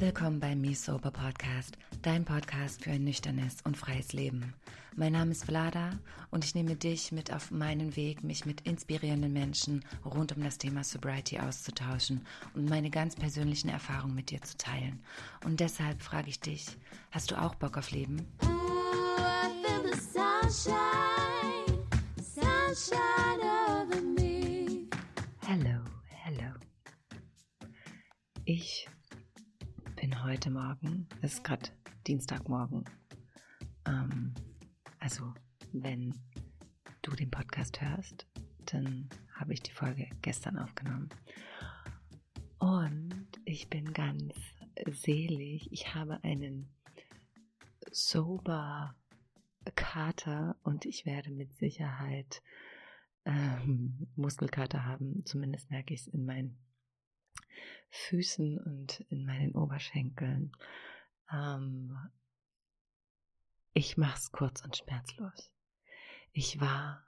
Willkommen beim Me Sober Podcast, dein Podcast für ein nüchternes und freies Leben. Mein Name ist Vlada und ich nehme dich mit auf meinen Weg, mich mit inspirierenden Menschen rund um das Thema Sobriety auszutauschen und meine ganz persönlichen Erfahrungen mit dir zu teilen. Und deshalb frage ich dich, hast du auch Bock auf Leben? Ooh, I feel the sunshine, sunshine Ich bin heute Morgen, es ist gerade Dienstagmorgen, ähm, also wenn du den Podcast hörst, dann habe ich die Folge gestern aufgenommen. Und ich bin ganz selig. Ich habe einen sober Kater und ich werde mit Sicherheit ähm, Muskelkater haben. Zumindest merke ich es in meinen Füßen und in meinen Oberschenkeln. Ähm, ich mache es kurz und schmerzlos. Ich war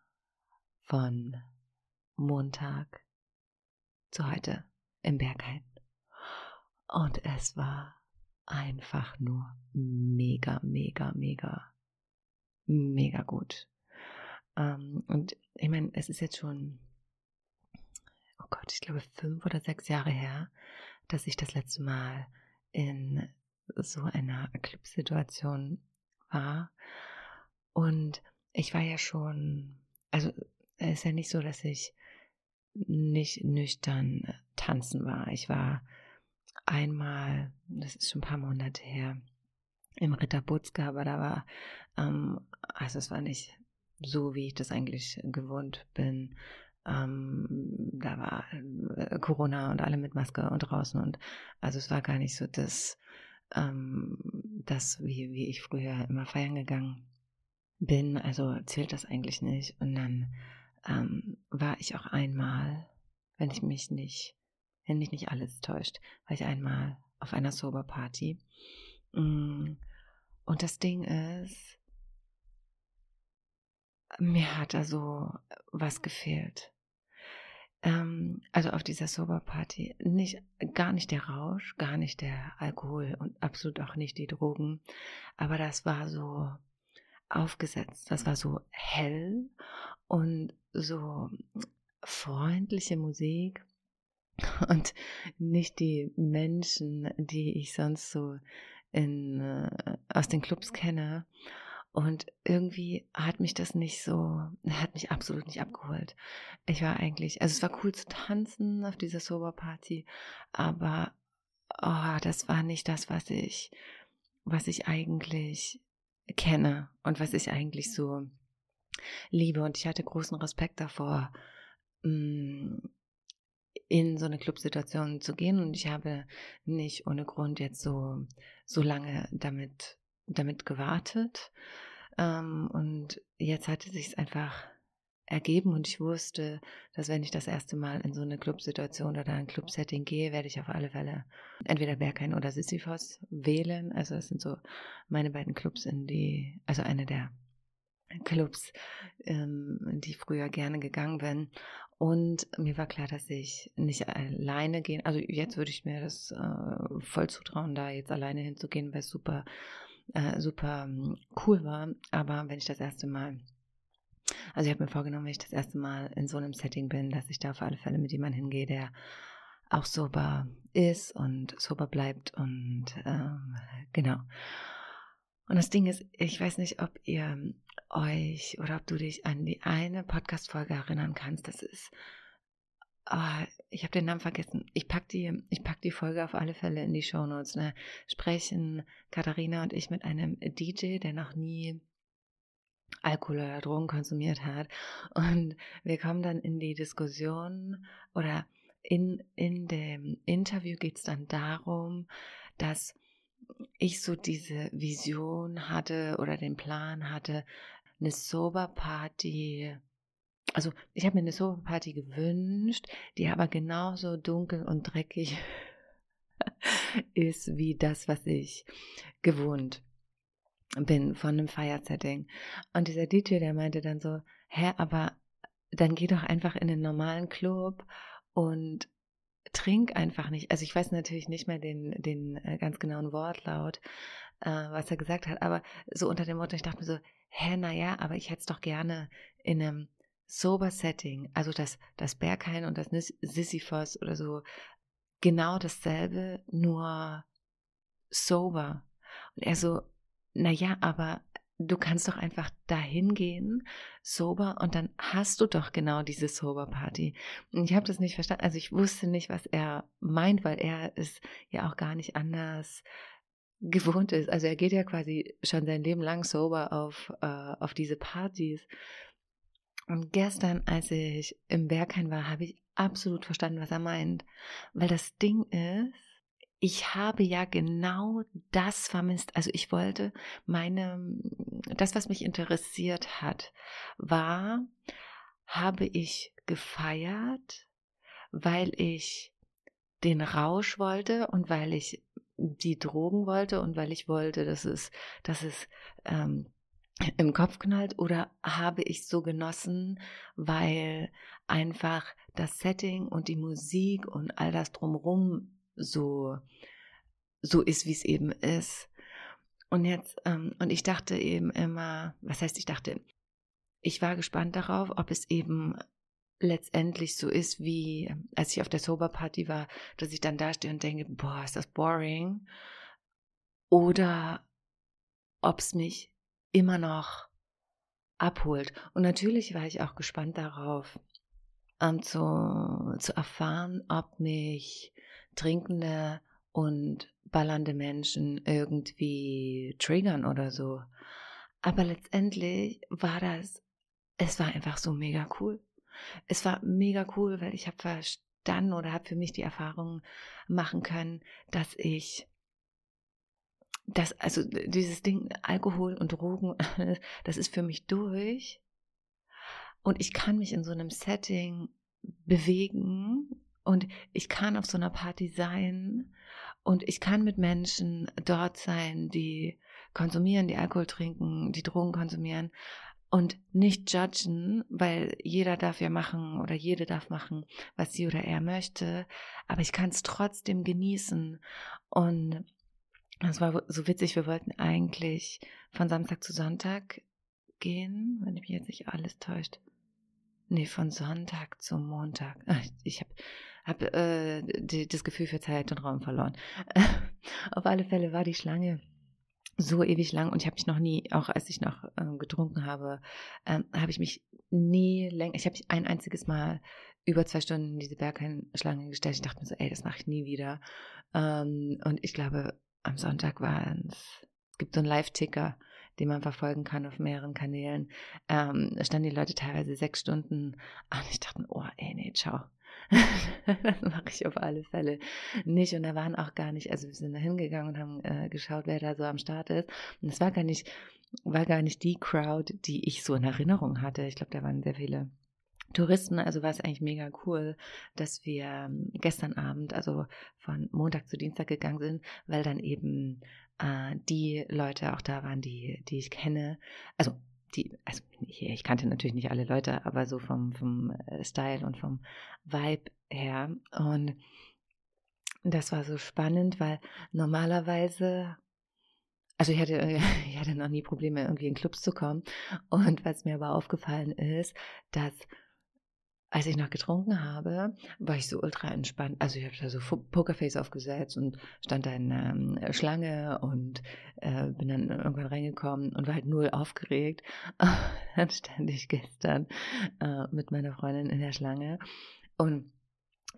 von Montag zu heute im Berghain. Und es war einfach nur mega, mega, mega, mega gut. Ähm, und ich meine, es ist jetzt schon, Gott, ich glaube fünf oder sechs Jahre her, dass ich das letzte Mal in so einer Clubsituation war. Und ich war ja schon, also es ist ja nicht so, dass ich nicht nüchtern tanzen war. Ich war einmal, das ist schon ein paar Monate her, im Ritter Butzke, aber da war, ähm, also es war nicht so, wie ich das eigentlich gewohnt bin. Ähm, da war äh, Corona und alle mit Maske und draußen und also es war gar nicht so das, ähm, das wie, wie ich früher immer feiern gegangen bin, also zählt das eigentlich nicht. Und dann ähm, war ich auch einmal, wenn ich mich nicht, wenn mich nicht alles täuscht, war ich einmal auf einer Sober Party. Mm, und das Ding ist, mir hat da so was gefehlt. Ähm, also auf dieser Sober Party nicht, gar nicht der Rausch, gar nicht der Alkohol und absolut auch nicht die Drogen, aber das war so aufgesetzt, das war so hell und so freundliche Musik und nicht die Menschen, die ich sonst so in, äh, aus den Clubs kenne. Und irgendwie hat mich das nicht so, hat mich absolut nicht abgeholt. Ich war eigentlich, also es war cool zu tanzen auf dieser Sober Party, aber oh, das war nicht das, was ich, was ich eigentlich kenne und was ich eigentlich so liebe. Und ich hatte großen Respekt davor, mm, in so eine Clubsituation zu gehen. Und ich habe nicht ohne Grund jetzt so, so lange damit damit gewartet. Ähm, und jetzt hatte sich es einfach ergeben und ich wusste, dass wenn ich das erste Mal in so eine Clubsituation oder ein Clubsetting gehe, werde ich auf alle Fälle entweder Berghain oder Sisyphos wählen. Also das sind so meine beiden Clubs, in die, also eine der Clubs, ähm, die früher gerne gegangen bin. Und mir war klar, dass ich nicht alleine gehen, also jetzt würde ich mir das äh, voll zutrauen, da jetzt alleine hinzugehen, es super äh, super ähm, cool war. Aber wenn ich das erste Mal, also ich habe mir vorgenommen, wenn ich das erste Mal in so einem Setting bin, dass ich da auf alle Fälle mit jemandem hingehe, der auch sober ist und sober bleibt und ähm, genau. Und das Ding ist, ich weiß nicht, ob ihr euch oder ob du dich an die eine Podcast-Folge erinnern kannst. Das ist oh, ich habe den Namen vergessen. Ich pack die, ich pack die Folge auf alle Fälle in die Shownotes. Ne? Sprechen Katharina und ich mit einem DJ, der noch nie Alkohol oder Drogen konsumiert hat. Und wir kommen dann in die Diskussion oder in, in dem Interview geht es dann darum, dass ich so diese Vision hatte oder den Plan hatte, eine Sober Party also ich habe mir eine Sofa-Party gewünscht, die aber genauso dunkel und dreckig ist wie das, was ich gewohnt bin von einem Feiersetting. Und dieser DJ, der meinte dann so, hä, aber dann geh doch einfach in den normalen Club und trink einfach nicht. Also ich weiß natürlich nicht mehr den, den äh, ganz genauen Wortlaut, äh, was er gesagt hat, aber so unter dem Motto, ich dachte mir so, hä, naja, aber ich hätte es doch gerne in einem sober Setting, also das, das Berghain und das Sisyphos oder so, genau dasselbe, nur sober. Und er so, naja, aber du kannst doch einfach dahin gehen, sober, und dann hast du doch genau diese Sober-Party. Und ich habe das nicht verstanden. Also ich wusste nicht, was er meint, weil er es ja auch gar nicht anders gewohnt ist. Also er geht ja quasi schon sein Leben lang sober auf, äh, auf diese Partys. Und gestern, als ich im Berghain war, habe ich absolut verstanden, was er meint. Weil das Ding ist, ich habe ja genau das vermisst. Also ich wollte meine, das, was mich interessiert hat, war, habe ich gefeiert, weil ich den Rausch wollte und weil ich die Drogen wollte und weil ich wollte, dass es, dass es ähm, im Kopf knallt oder habe ich so genossen, weil einfach das Setting und die Musik und all das drumherum so, so ist, wie es eben ist. Und jetzt, ähm, und ich dachte eben immer, was heißt, ich dachte, ich war gespannt darauf, ob es eben letztendlich so ist, wie als ich auf der Sober Party war, dass ich dann da stehe und denke, boah, ist das boring. Oder ob es mich immer noch abholt. Und natürlich war ich auch gespannt darauf, ähm, zu, zu erfahren, ob mich trinkende und ballernde Menschen irgendwie triggern oder so. Aber letztendlich war das, es war einfach so mega cool. Es war mega cool, weil ich habe verstanden oder habe für mich die Erfahrung machen können, dass ich das, also dieses Ding Alkohol und Drogen, das ist für mich durch. Und ich kann mich in so einem Setting bewegen und ich kann auf so einer Party sein und ich kann mit Menschen dort sein, die konsumieren, die Alkohol trinken, die Drogen konsumieren und nicht judgen, weil jeder darf ja machen oder jede darf machen, was sie oder er möchte, aber ich kann es trotzdem genießen und das war so witzig, wir wollten eigentlich von Samstag zu Sonntag gehen, wenn mich jetzt nicht alles täuscht. Nee, von Sonntag zu Montag. Ich habe hab, äh, das Gefühl für Zeit und Raum verloren. Auf alle Fälle war die Schlange so ewig lang und ich habe mich noch nie, auch als ich noch äh, getrunken habe, ähm, habe ich mich nie länger, ich habe mich ein einziges Mal über zwei Stunden in diese Berghain-Schlange gestellt. Ich dachte mir so, ey, das mache ich nie wieder. Ähm, und ich glaube, am Sonntag war es, es gibt so einen Live-Ticker, den man verfolgen kann auf mehreren Kanälen. Ähm, standen die Leute teilweise sechs Stunden an. Ich dachte, oh, ey, nee, ciao. das mache ich auf alle Fälle nicht. Und da waren auch gar nicht, also wir sind da hingegangen und haben äh, geschaut, wer da so am Start ist. Und es war gar nicht, war gar nicht die Crowd, die ich so in Erinnerung hatte. Ich glaube, da waren sehr viele Touristen, also war es eigentlich mega cool, dass wir ähm, gestern Abend, also von Montag zu Dienstag gegangen sind, weil dann eben äh, die Leute auch da waren, die, die ich kenne. Also die, also ich, ich kannte natürlich nicht alle Leute, aber so vom, vom äh, Style und vom Vibe her. Und das war so spannend, weil normalerweise also ich hatte, ich hatte noch nie Probleme, irgendwie in Clubs zu kommen. Und was mir aber aufgefallen ist, dass als ich noch getrunken habe, war ich so ultra entspannt. Also ich habe da so Pokerface aufgesetzt und stand da in der ähm, Schlange und äh, bin dann irgendwann reingekommen und war halt null aufgeregt. dann stand ich gestern äh, mit meiner Freundin in der Schlange und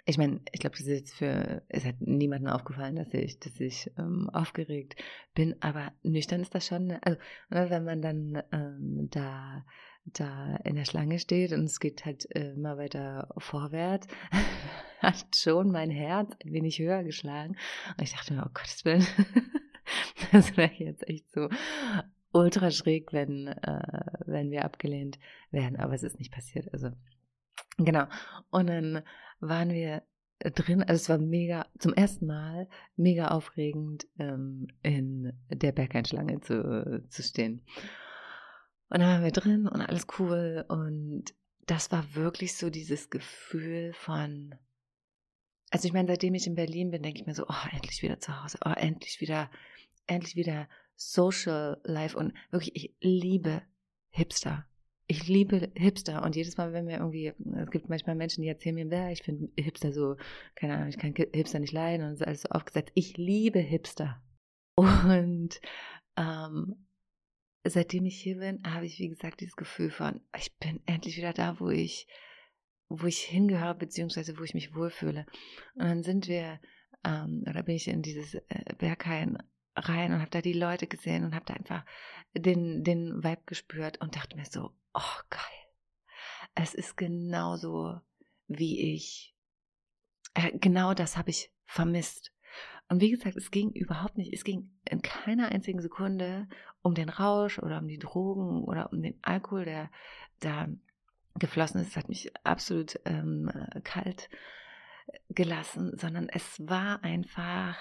ich meine, ich glaube, das ist jetzt für, es hat niemandem aufgefallen, dass ich, dass ich ähm, aufgeregt bin, aber nüchtern ist das schon, also ne, wenn man dann ähm, da da in der Schlange steht und es geht halt äh, immer weiter vorwärts, hat schon mein Herz ein wenig höher geschlagen. Und ich dachte mir, oh Gottes Willen, das wäre jetzt echt so ultra schräg, wenn, äh, wenn wir abgelehnt werden. Aber es ist nicht passiert. Also, genau. Und dann waren wir drin, also es war mega, zum ersten Mal mega aufregend, ähm, in der Bergeinschlange zu, zu stehen. Und dann waren wir drin und alles cool. Und das war wirklich so dieses Gefühl von, also ich meine, seitdem ich in Berlin bin, denke ich mir so, oh, endlich wieder zu Hause, oh, endlich wieder, endlich wieder Social Life und wirklich, ich liebe Hipster. Ich liebe Hipster und jedes Mal, wenn wir irgendwie, es gibt manchmal Menschen, die erzählen mir, ich finde Hipster so, keine Ahnung, ich kann Hipster nicht leiden und es ist alles so aufgesetzt. Ich liebe Hipster. Und ähm, seitdem ich hier bin, habe ich, wie gesagt, dieses Gefühl von, ich bin endlich wieder da, wo ich, wo ich hingehöre, beziehungsweise wo ich mich wohlfühle. Und dann sind wir, ähm, oder bin ich in dieses äh, Berghain rein und habe da die Leute gesehen und habe da einfach den, den Vibe gespürt und dachte mir so, oh geil. Es ist genauso, wie ich, äh, genau das habe ich vermisst. Und wie gesagt, es ging überhaupt nicht, es ging in keiner einzigen Sekunde um den Rausch oder um die Drogen oder um den Alkohol, der da geflossen ist. Es hat mich absolut ähm, kalt gelassen, sondern es war einfach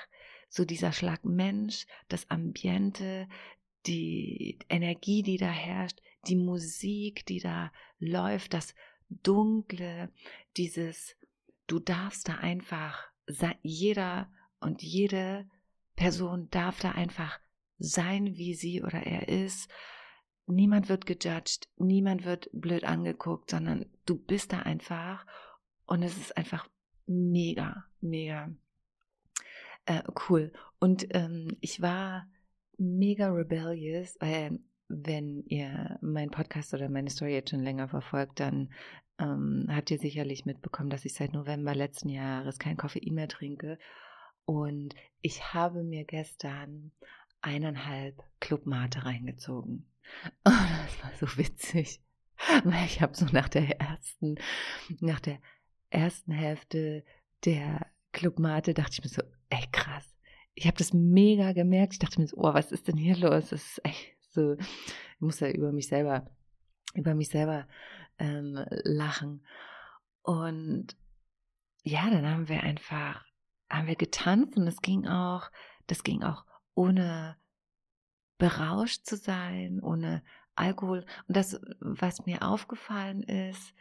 so dieser Schlag Mensch, das Ambiente, die Energie, die da herrscht, die Musik, die da läuft, das Dunkle, dieses, du darfst da einfach, jeder und jede Person darf da einfach sein, wie sie oder er ist. Niemand wird gejudged, niemand wird blöd angeguckt, sondern du bist da einfach und es ist einfach mega, mega äh, cool. Und ähm, ich war mega rebellious, weil wenn ihr meinen Podcast oder meine Story jetzt schon länger verfolgt, dann ähm, habt ihr sicherlich mitbekommen, dass ich seit November letzten Jahres kein Koffein mehr trinke. Und ich habe mir gestern eineinhalb Club Mate reingezogen. Und das war so witzig, weil ich habe so nach der ersten, nach der ersten Hälfte der Club Mate dachte ich mir so, ey krass. Ich habe das mega gemerkt. Ich dachte mir so, oh, was ist denn hier los? Das ist echt so, ich muss ja über mich selber, über mich selber ähm, lachen. Und ja, dann haben wir einfach, haben wir getanzt und es ging auch, das ging auch ohne berauscht zu sein, ohne Alkohol. Und das, was mir aufgefallen ist,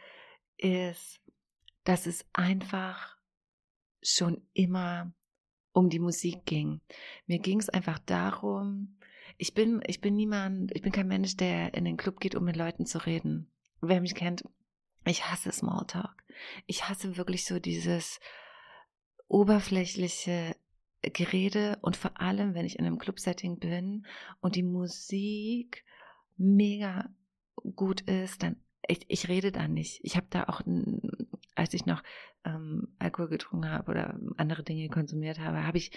ist, dass es einfach schon immer um die Musik ging. Mir ging es einfach darum, ich bin, ich bin niemand, ich bin kein Mensch, der in den Club geht, um mit Leuten zu reden. Wer mich kennt, ich hasse Smalltalk. Ich hasse wirklich so dieses oberflächliche Gerede und vor allem, wenn ich in einem Club-Setting bin und die Musik mega gut ist, dann ich, ich rede da nicht. Ich habe da auch, als ich noch ähm, Alkohol getrunken habe oder andere Dinge konsumiert habe, habe ich,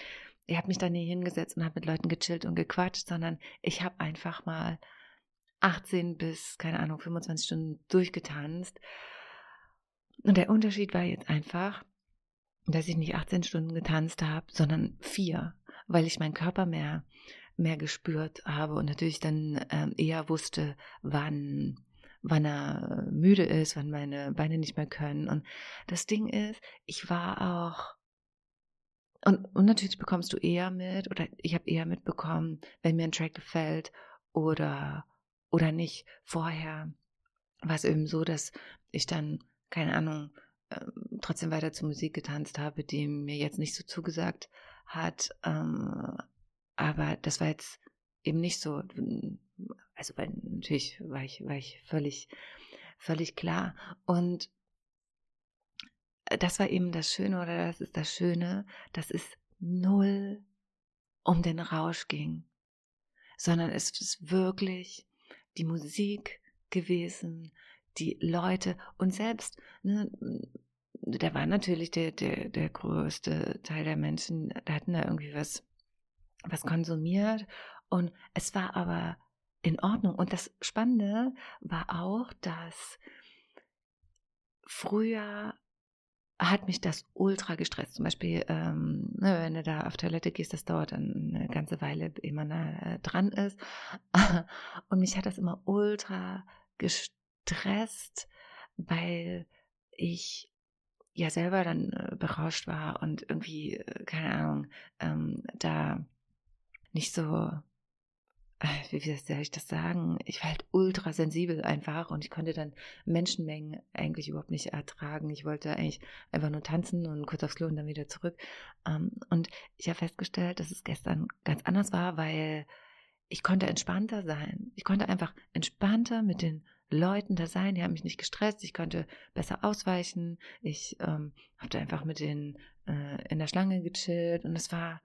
ich habe mich da nie hingesetzt und habe mit Leuten gechillt und gequatscht, sondern ich habe einfach mal 18 bis, keine Ahnung, 25 Stunden durchgetanzt. Und der Unterschied war jetzt einfach, dass ich nicht 18 Stunden getanzt habe, sondern vier, weil ich meinen Körper mehr, mehr gespürt habe und natürlich dann ähm, eher wusste, wann wann er müde ist, wann meine Beine nicht mehr können. Und das Ding ist, ich war auch und, und natürlich bekommst du eher mit, oder ich habe eher mitbekommen, wenn mir ein Track gefällt oder, oder nicht. Vorher war es eben so, dass ich dann, keine Ahnung, ähm, trotzdem weiter zur Musik getanzt habe, die mir jetzt nicht so zugesagt hat. Ähm, aber das war jetzt eben nicht so also weil natürlich war ich, war ich völlig, völlig klar. Und äh, das war eben das Schöne oder das ist das Schöne, dass es null um den Rausch ging, sondern es ist wirklich die Musik gewesen, die Leute und selbst, ne, da war natürlich der, der, der größte Teil der Menschen, da hatten da irgendwie was, was konsumiert und es war aber in Ordnung. Und das Spannende war auch, dass früher hat mich das ultra gestresst. Zum Beispiel, ähm, ne, wenn du da auf Toilette gehst, das dauert dann eine ganze Weile, ehe man da dran ist. Und mich hat das immer ultra gestresst, weil ich ja selber dann äh, berauscht war und irgendwie, äh, keine Ahnung, ähm, da nicht so wie soll ich das sagen? Ich war halt ultra sensibel einfach und ich konnte dann Menschenmengen eigentlich überhaupt nicht ertragen. Ich wollte eigentlich einfach nur tanzen und kurz aufs Klo und dann wieder zurück. Ähm, und ich habe festgestellt, dass es gestern ganz anders war, weil ich konnte entspannter sein. Ich konnte einfach entspannter mit den Leuten da sein. Die haben mich nicht gestresst. Ich konnte besser ausweichen. Ich ähm, habe da einfach mit denen äh, in der Schlange gechillt und es war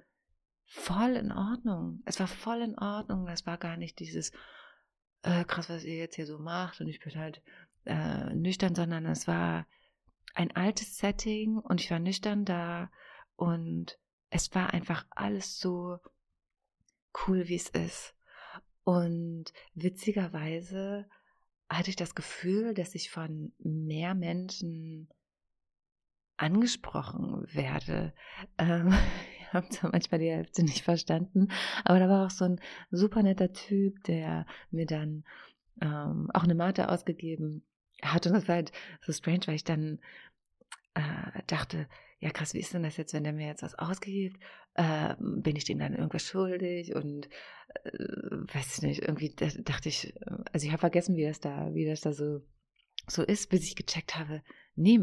voll in Ordnung. Es war voll in Ordnung. Es war gar nicht dieses äh, krass, was ihr jetzt hier so macht und ich bin halt äh, nüchtern, sondern es war ein altes Setting und ich war nüchtern da und es war einfach alles so cool, wie es ist. Und witzigerweise hatte ich das Gefühl, dass ich von mehr Menschen angesprochen werde. Ähm, ich habe zwar manchmal die Hälfte nicht verstanden, aber da war auch so ein super netter Typ, der mir dann ähm, auch eine Mate ausgegeben hat. Und das war halt so strange, weil ich dann äh, dachte, ja krass, wie ist denn das jetzt, wenn der mir jetzt was ausgibt? Äh, bin ich dem dann irgendwas schuldig? Und äh, weiß ich nicht, irgendwie dachte ich, also ich habe vergessen, wie das da, wie das da so, so ist, bis ich gecheckt habe, nee,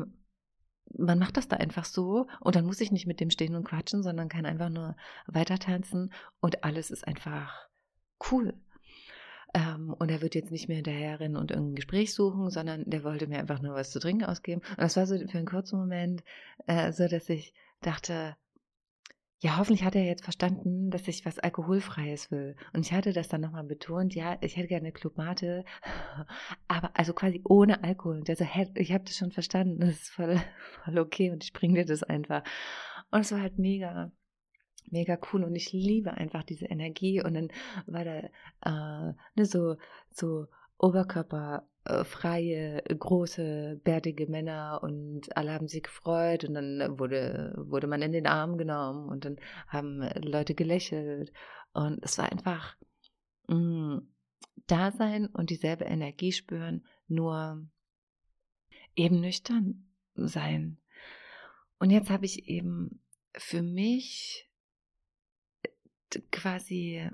man macht das da einfach so und dann muss ich nicht mit dem stehen und quatschen, sondern kann einfach nur weiter tanzen und alles ist einfach cool. Ähm, und er wird jetzt nicht mehr hinterherrennen und irgendein Gespräch suchen, sondern der wollte mir einfach nur was zu trinken ausgeben. Und das war so für einen kurzen Moment äh, so, dass ich dachte, ja, hoffentlich hat er jetzt verstanden, dass ich was Alkoholfreies will. Und ich hatte das dann nochmal betont, ja, ich hätte gerne eine Clubmate, aber also quasi ohne Alkohol. Und er so, hey, ich habe das schon verstanden, das ist voll, voll okay und ich bringe dir das einfach. Und es war halt mega, mega cool und ich liebe einfach diese Energie und dann war da äh, ne, so, so oberkörperfreie, große, bärtige Männer und alle haben sich gefreut und dann wurde, wurde man in den Arm genommen und dann haben Leute gelächelt und es war einfach mm, da sein und dieselbe Energie spüren, nur eben nüchtern sein. Und jetzt habe ich eben für mich quasi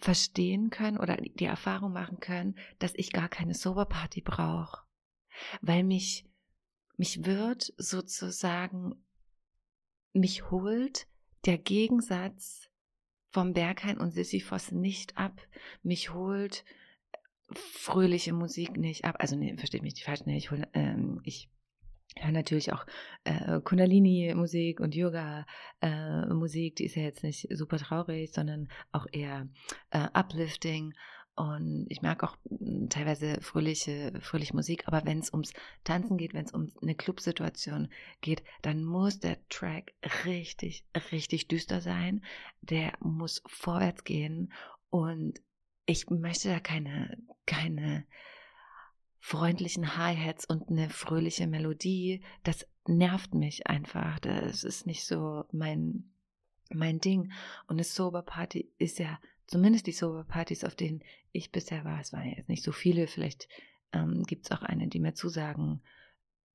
verstehen können oder die Erfahrung machen können, dass ich gar keine Soberparty brauche, weil mich mich wird sozusagen mich holt der Gegensatz vom Berghain und Sisyphos nicht ab, mich holt fröhliche Musik nicht ab. Also nee, versteht mich nicht falsch, nee, ich hol, ähm, ich ja, natürlich auch äh, Kundalini-Musik und Yoga-Musik, äh, die ist ja jetzt nicht super traurig, sondern auch eher äh, uplifting. Und ich mag auch hm, teilweise fröhliche, fröhliche Musik, aber wenn es ums Tanzen geht, wenn es um eine Clubsituation geht, dann muss der Track richtig, richtig düster sein. Der muss vorwärts gehen und ich möchte da keine, keine freundlichen Hi-Hats und eine fröhliche Melodie, das nervt mich einfach. Das ist nicht so mein, mein Ding. Und eine Sober-Party ist ja, zumindest die Sober-Partys, auf denen ich bisher war, es waren jetzt nicht so viele, vielleicht ähm, gibt es auch eine, die mir zusagen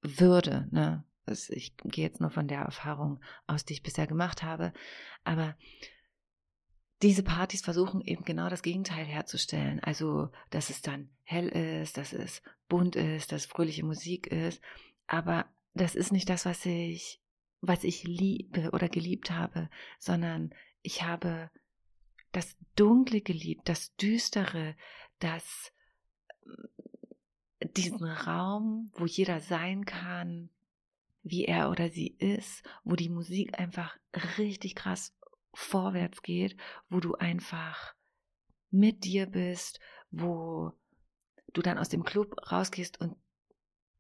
würde. Ne? Also ich gehe jetzt nur von der Erfahrung aus, die ich bisher gemacht habe. Aber diese Partys versuchen eben genau das Gegenteil herzustellen. Also, dass es dann hell ist, dass es bunt ist, dass fröhliche Musik ist. Aber das ist nicht das, was ich, was ich liebe oder geliebt habe, sondern ich habe das Dunkle geliebt, das Düstere, das, diesen Raum, wo jeder sein kann, wie er oder sie ist, wo die Musik einfach richtig krass vorwärts geht, wo du einfach mit dir bist, wo du dann aus dem Club rausgehst und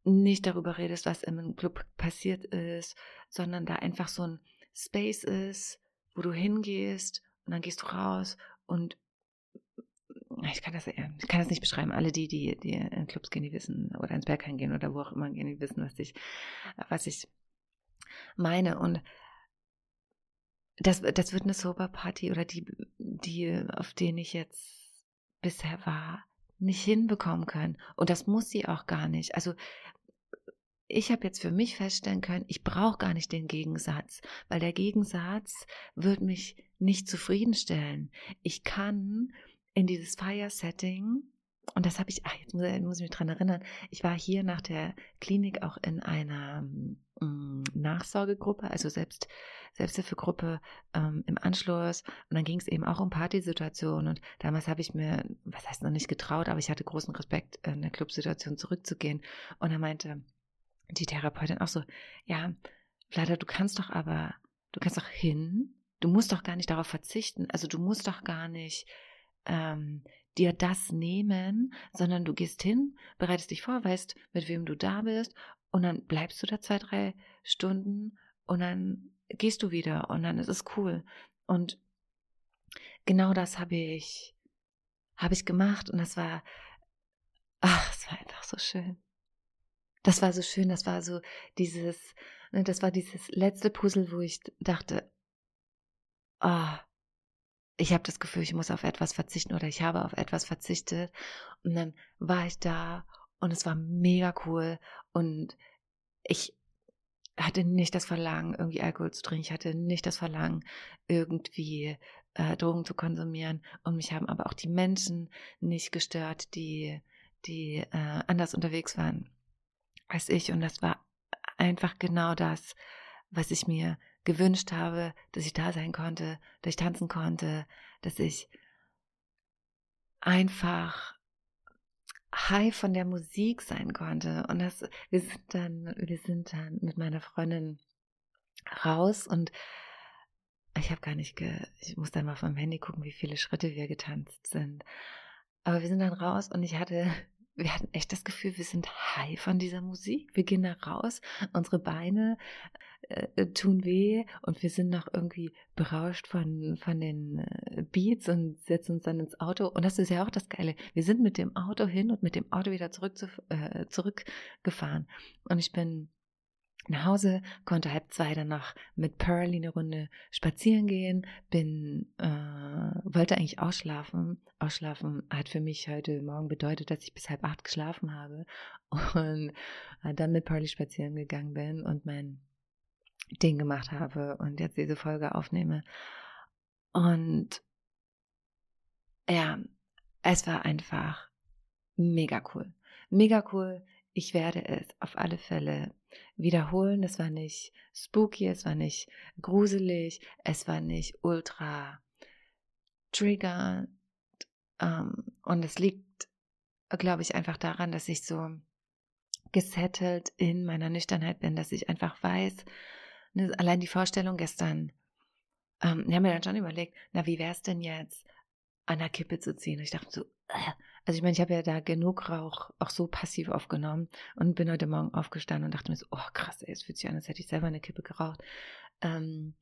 nicht darüber redest, was im Club passiert ist, sondern da einfach so ein Space ist, wo du hingehst und dann gehst du raus und ich kann das, ich kann das nicht beschreiben. Alle die, die, die in Clubs gehen, die wissen, oder ins Bergheim gehen oder wo auch immer gehen, die wissen, was ich, was ich meine. Und das, das wird eine Sober-Party oder die, die, auf denen ich jetzt bisher war, nicht hinbekommen können. Und das muss sie auch gar nicht. Also ich habe jetzt für mich feststellen können, ich brauche gar nicht den Gegensatz, weil der Gegensatz wird mich nicht zufriedenstellen. Ich kann in dieses Fire-Setting, und das habe ich, ach, jetzt muss, muss, ich mich dran erinnern, ich war hier nach der Klinik auch in einer ähm, Nachsorgegruppe, also selbst Selbsthilfegruppe ähm, im Anschluss. Und dann ging es eben auch um Partysituationen. Und damals habe ich mir, was heißt noch nicht getraut, aber ich hatte großen Respekt, in der Clubsituation zurückzugehen. Und er meinte die Therapeutin auch so, ja, Vlada, du kannst doch aber, du kannst doch hin, du musst doch gar nicht darauf verzichten. Also du musst doch gar nicht ähm, dir das nehmen, sondern du gehst hin, bereitest dich vor, weißt, mit wem du da bist und dann bleibst du da zwei, drei Stunden und dann gehst du wieder und dann ist es cool. Und genau das habe ich, habe ich gemacht und das war, ach, es war einfach so schön. Das war so schön, das war so dieses, ne, das war dieses letzte Puzzle, wo ich dachte, ah, ich habe das Gefühl, ich muss auf etwas verzichten oder ich habe auf etwas verzichtet. Und dann war ich da und es war mega cool und ich hatte nicht das Verlangen, irgendwie Alkohol zu trinken. Ich hatte nicht das Verlangen, irgendwie äh, Drogen zu konsumieren. Und mich haben aber auch die Menschen nicht gestört, die, die äh, anders unterwegs waren als ich. Und das war einfach genau das, was ich mir gewünscht habe, dass ich da sein konnte, dass ich tanzen konnte, dass ich einfach high von der Musik sein konnte. Und das, wir sind dann, wir sind dann mit meiner Freundin raus und ich habe gar nicht, ge, ich muss dann mal vom Handy gucken, wie viele Schritte wir getanzt sind. Aber wir sind dann raus und ich hatte, wir hatten echt das Gefühl, wir sind high von dieser Musik. Wir gehen da raus, unsere Beine äh, äh, tun weh und wir sind noch irgendwie berauscht von, von den äh, Beats und setzen uns dann ins Auto. Und das ist ja auch das Geile. Wir sind mit dem Auto hin und mit dem Auto wieder zurück zu, äh, zurückgefahren. Und ich bin nach Hause, konnte halb zwei dann noch mit Pearl eine Runde spazieren gehen, bin, äh, wollte eigentlich ausschlafen. Ausschlafen hat für mich heute Morgen bedeutet, dass ich bis halb acht geschlafen habe und äh, dann mit Pearly spazieren gegangen bin und mein Ding gemacht habe und jetzt diese Folge aufnehme. Und ja, es war einfach mega cool. Mega cool. Ich werde es auf alle Fälle wiederholen. Es war nicht spooky, es war nicht gruselig, es war nicht ultra triggernd. Ähm, und es liegt, glaube ich, einfach daran, dass ich so gesettelt in meiner Nüchternheit bin, dass ich einfach weiß, Ne, allein die Vorstellung gestern, ähm, ich habe mir dann schon überlegt, na, wie wäre es denn jetzt, an der Kippe zu ziehen? Und ich dachte so, äh. Also ich meine, ich habe ja da genug Rauch auch so passiv aufgenommen und bin heute Morgen aufgestanden und dachte mir so, oh krass, ey, es fühlt sich an, als hätte ich selber eine Kippe geraucht. Ähm,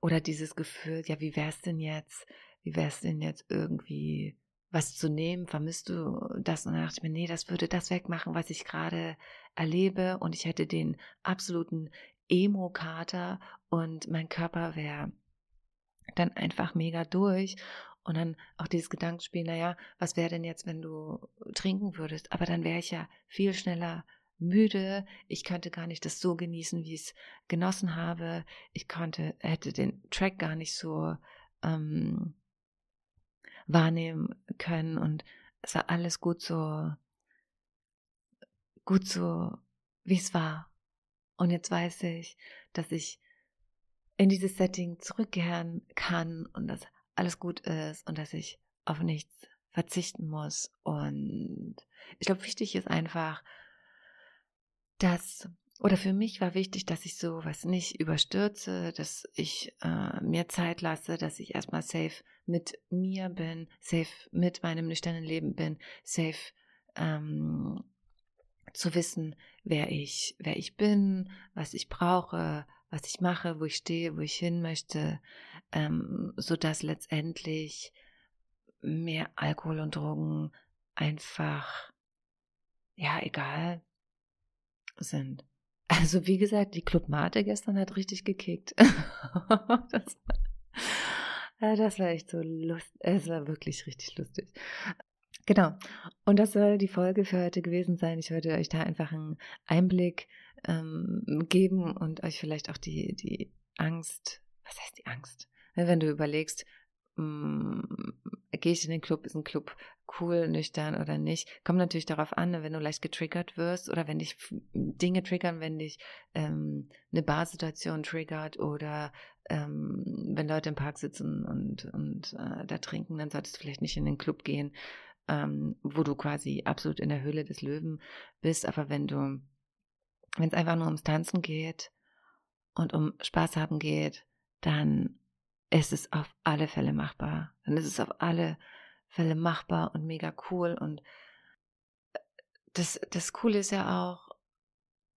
oder dieses Gefühl, ja, wie wäre es denn jetzt, wie wäre es denn jetzt irgendwie was zu nehmen, vermisst du das? Und dann dachte ich mir, nee, das würde das wegmachen, was ich gerade erlebe und ich hätte den absoluten Emo-Kater und mein Körper wäre dann einfach mega durch. Und dann auch dieses Gedankenspiel, naja, was wäre denn jetzt, wenn du trinken würdest? Aber dann wäre ich ja viel schneller müde. Ich könnte gar nicht das so genießen, wie ich es genossen habe. Ich konnte, hätte den Track gar nicht so ähm, wahrnehmen können. Und es war alles gut so, gut so, wie es war. Und jetzt weiß ich, dass ich in dieses Setting zurückkehren kann und dass alles gut ist und dass ich auf nichts verzichten muss. Und ich glaube, wichtig ist einfach, dass, oder für mich war wichtig, dass ich sowas nicht überstürze, dass ich äh, mir Zeit lasse, dass ich erstmal safe mit mir bin, safe mit meinem nüchternen Leben bin, safe ähm, zu wissen, wer ich, wer ich bin, was ich brauche, was ich mache, wo ich stehe, wo ich hin möchte, ähm, so dass letztendlich mehr Alkohol und Drogen einfach, ja, egal sind. Also wie gesagt, die Club Mate gestern hat richtig gekickt. das, war, das war echt so lustig. Es war wirklich richtig lustig. Genau. Und das soll die Folge für heute gewesen sein. Ich wollte euch da einfach einen Einblick ähm, geben und euch vielleicht auch die, die Angst, was heißt die Angst? Ne, Wenn du überlegst, mh, gehe ich in den Club, ist ein Club cool, nüchtern oder nicht, kommt natürlich darauf an, ne, wenn du leicht getriggert wirst oder wenn dich Dinge triggern, wenn dich ähm, eine Barsituation triggert oder ähm, wenn Leute im Park sitzen und, und äh, da trinken, dann solltest du vielleicht nicht in den Club gehen, ähm, wo du quasi absolut in der Höhle des Löwen bist. Aber wenn du, wenn es einfach nur ums Tanzen geht und um Spaß haben geht, dann ist es auf alle Fälle machbar. Dann ist es auf alle Fälle machbar und mega cool. Und äh, das, das Coole ist ja auch,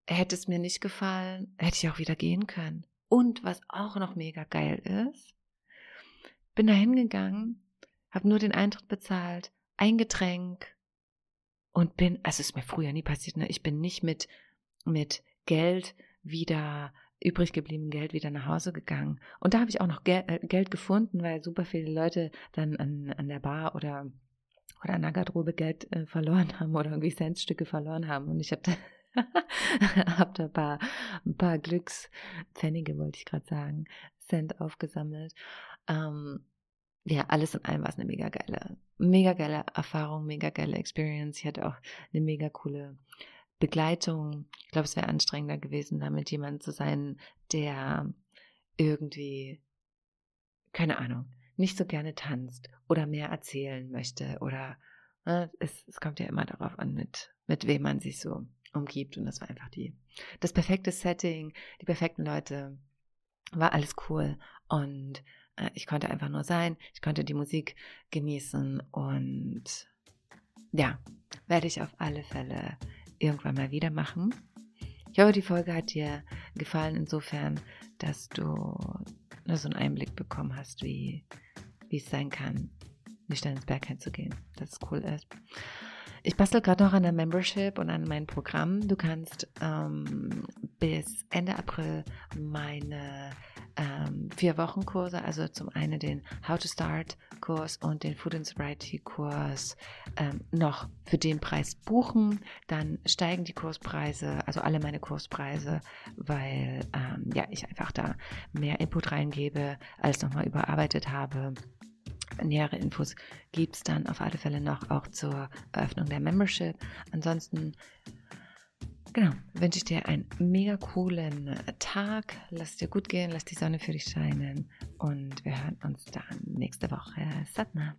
hätte es mir nicht gefallen, hätte ich auch wieder gehen können. Und was auch noch mega geil ist, bin da hingegangen, habe nur den Eintritt bezahlt, ein Getränk und bin, also ist mir früher nie passiert, ne? ich bin nicht mit, mit Geld wieder, übrig geblieben Geld wieder nach Hause gegangen. Und da habe ich auch noch Gel äh, Geld gefunden, weil super viele Leute dann an, an der Bar oder, oder an der Garderobe Geld äh, verloren haben oder irgendwie Centstücke verloren haben. Und ich habe da, hab da ein paar, ein paar Glückspfennige, wollte ich gerade sagen, Cent aufgesammelt. Ähm, ja, alles in allem war es eine mega geile, mega geile Erfahrung, mega geile Experience. Ich hatte auch eine mega coole Begleitung. Ich glaube, es wäre anstrengender gewesen, da mit jemandem zu sein, der irgendwie, keine Ahnung, nicht so gerne tanzt oder mehr erzählen möchte oder ne, es, es kommt ja immer darauf an, mit, mit wem man sich so umgibt. Und das war einfach die, das perfekte Setting, die perfekten Leute, war alles cool und äh, ich konnte einfach nur sein, ich konnte die Musik genießen und ja, werde ich auf alle Fälle irgendwann mal wieder machen. Ich hoffe, die Folge hat dir gefallen, insofern, dass du so einen Einblick bekommen hast, wie, wie es sein kann, nüchtern ins Bergheim zu gehen, dass es cool ist. Ich bastel gerade noch an der Membership und an meinem Programm. Du kannst ähm, bis Ende April meine ähm, vier Wochen Kurse, also zum einen den How to Start Kurs und den Food and Sobriety Kurs ähm, noch für den Preis buchen. Dann steigen die Kurspreise, also alle meine Kurspreise, weil ähm, ja ich einfach da mehr Input reingebe, als nochmal überarbeitet habe. Nähere Infos gibt es dann auf alle Fälle noch auch zur Eröffnung der Membership. Ansonsten, genau, wünsche ich dir einen mega coolen Tag. Lass dir gut gehen, lass die Sonne für dich scheinen und wir hören uns dann nächste Woche. Satna.